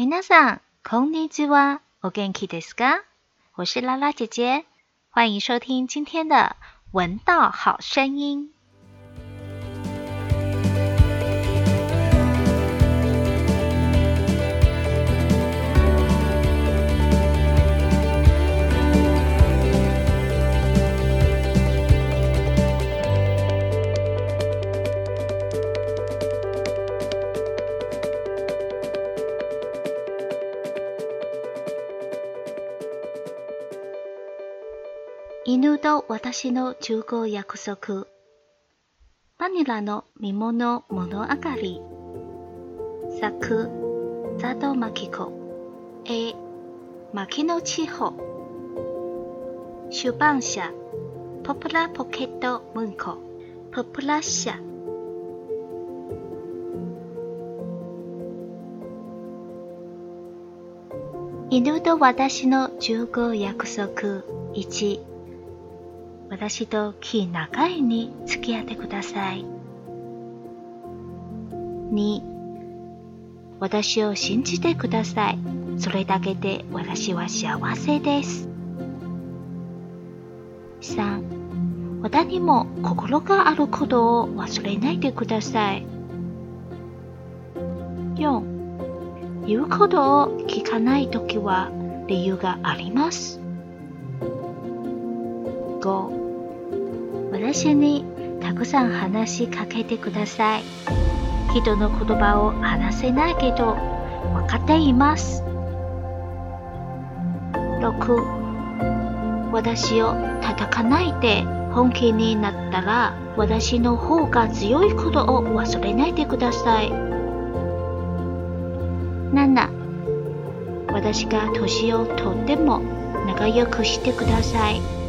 皆さん、こんにちは。お元気ですか？我是拉拉姐姐，欢迎收听今天的《闻道好声音》。 犬と私の中合約束。バニラの見物物上がり。作佐藤真紀子絵牧野千穂出版社ポプラポケット文庫。ポプラ社。犬と私の中合約束。1私と木長いに付き合ってください。2私を信じてください。それだけで私は幸せです。3私にも心があることを忘れないでください。4言うことを聞かないときは理由があります。5私にたくさん話しかけてください。人の言葉を話せないけど分かっています。6私を叩かないで本気になったら私の方が強いことを忘れないでください。7私が年をとっても仲良くしてください。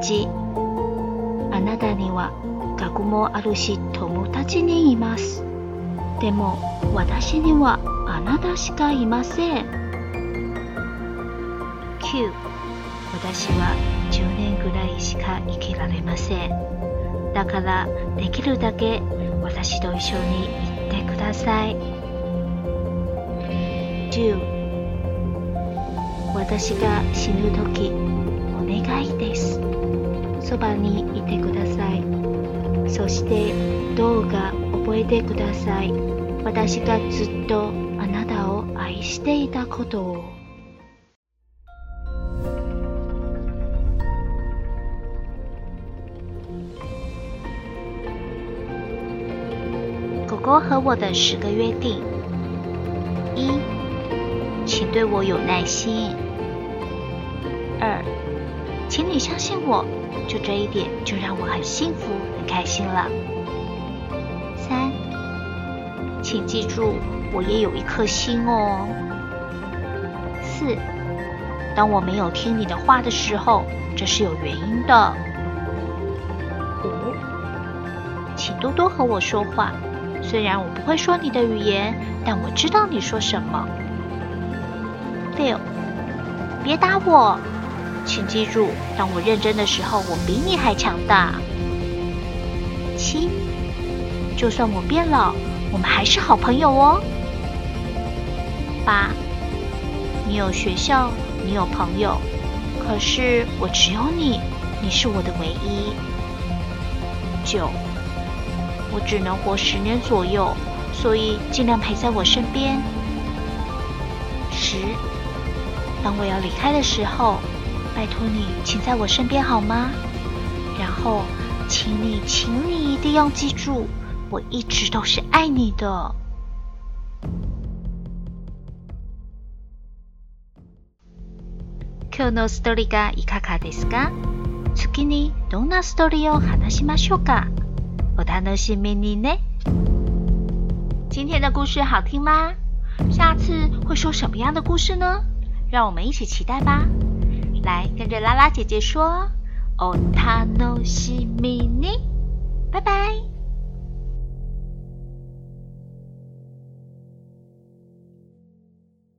8あなたには学もあるし友達にいます。でも私にはあなたしかいません。9私は10年ぐらいしか生きられません。だからできるだけ私と一緒に行ってください。10私が死ぬ時お願いです。そばにいてください。そしてどうか覚えてください。私がずっとあなたを愛していたことを。狗狗和我的十个约定：一，请对我有耐心；二，请你相信我。就这一点，就让我很幸福、很开心了。三，请记住，我也有一颗心哦。四，当我没有听你的话的时候，这是有原因的。五，请多多和我说话，虽然我不会说你的语言，但我知道你说什么。六，别打我。请记住，当我认真的时候，我比你还强大。七，就算我变老，我们还是好朋友哦。八，你有学校，你有朋友，可是我只有你，你是我的唯一。九，我只能活十年左右，所以尽量陪在我身边。十，当我要离开的时候。拜托你，请在我身边好吗？然后，请你，请你一定要记住，我一直都是爱你的。今日のストーリーがいかがですか？次にどんなストーリーを話しましょうか？お楽しみにね。今天的故事好听吗？下次会说什么样的故事呢？让我们一起期待吧。 来，跟着拉拉姐姐说，哦，他诺西米尼，拜拜。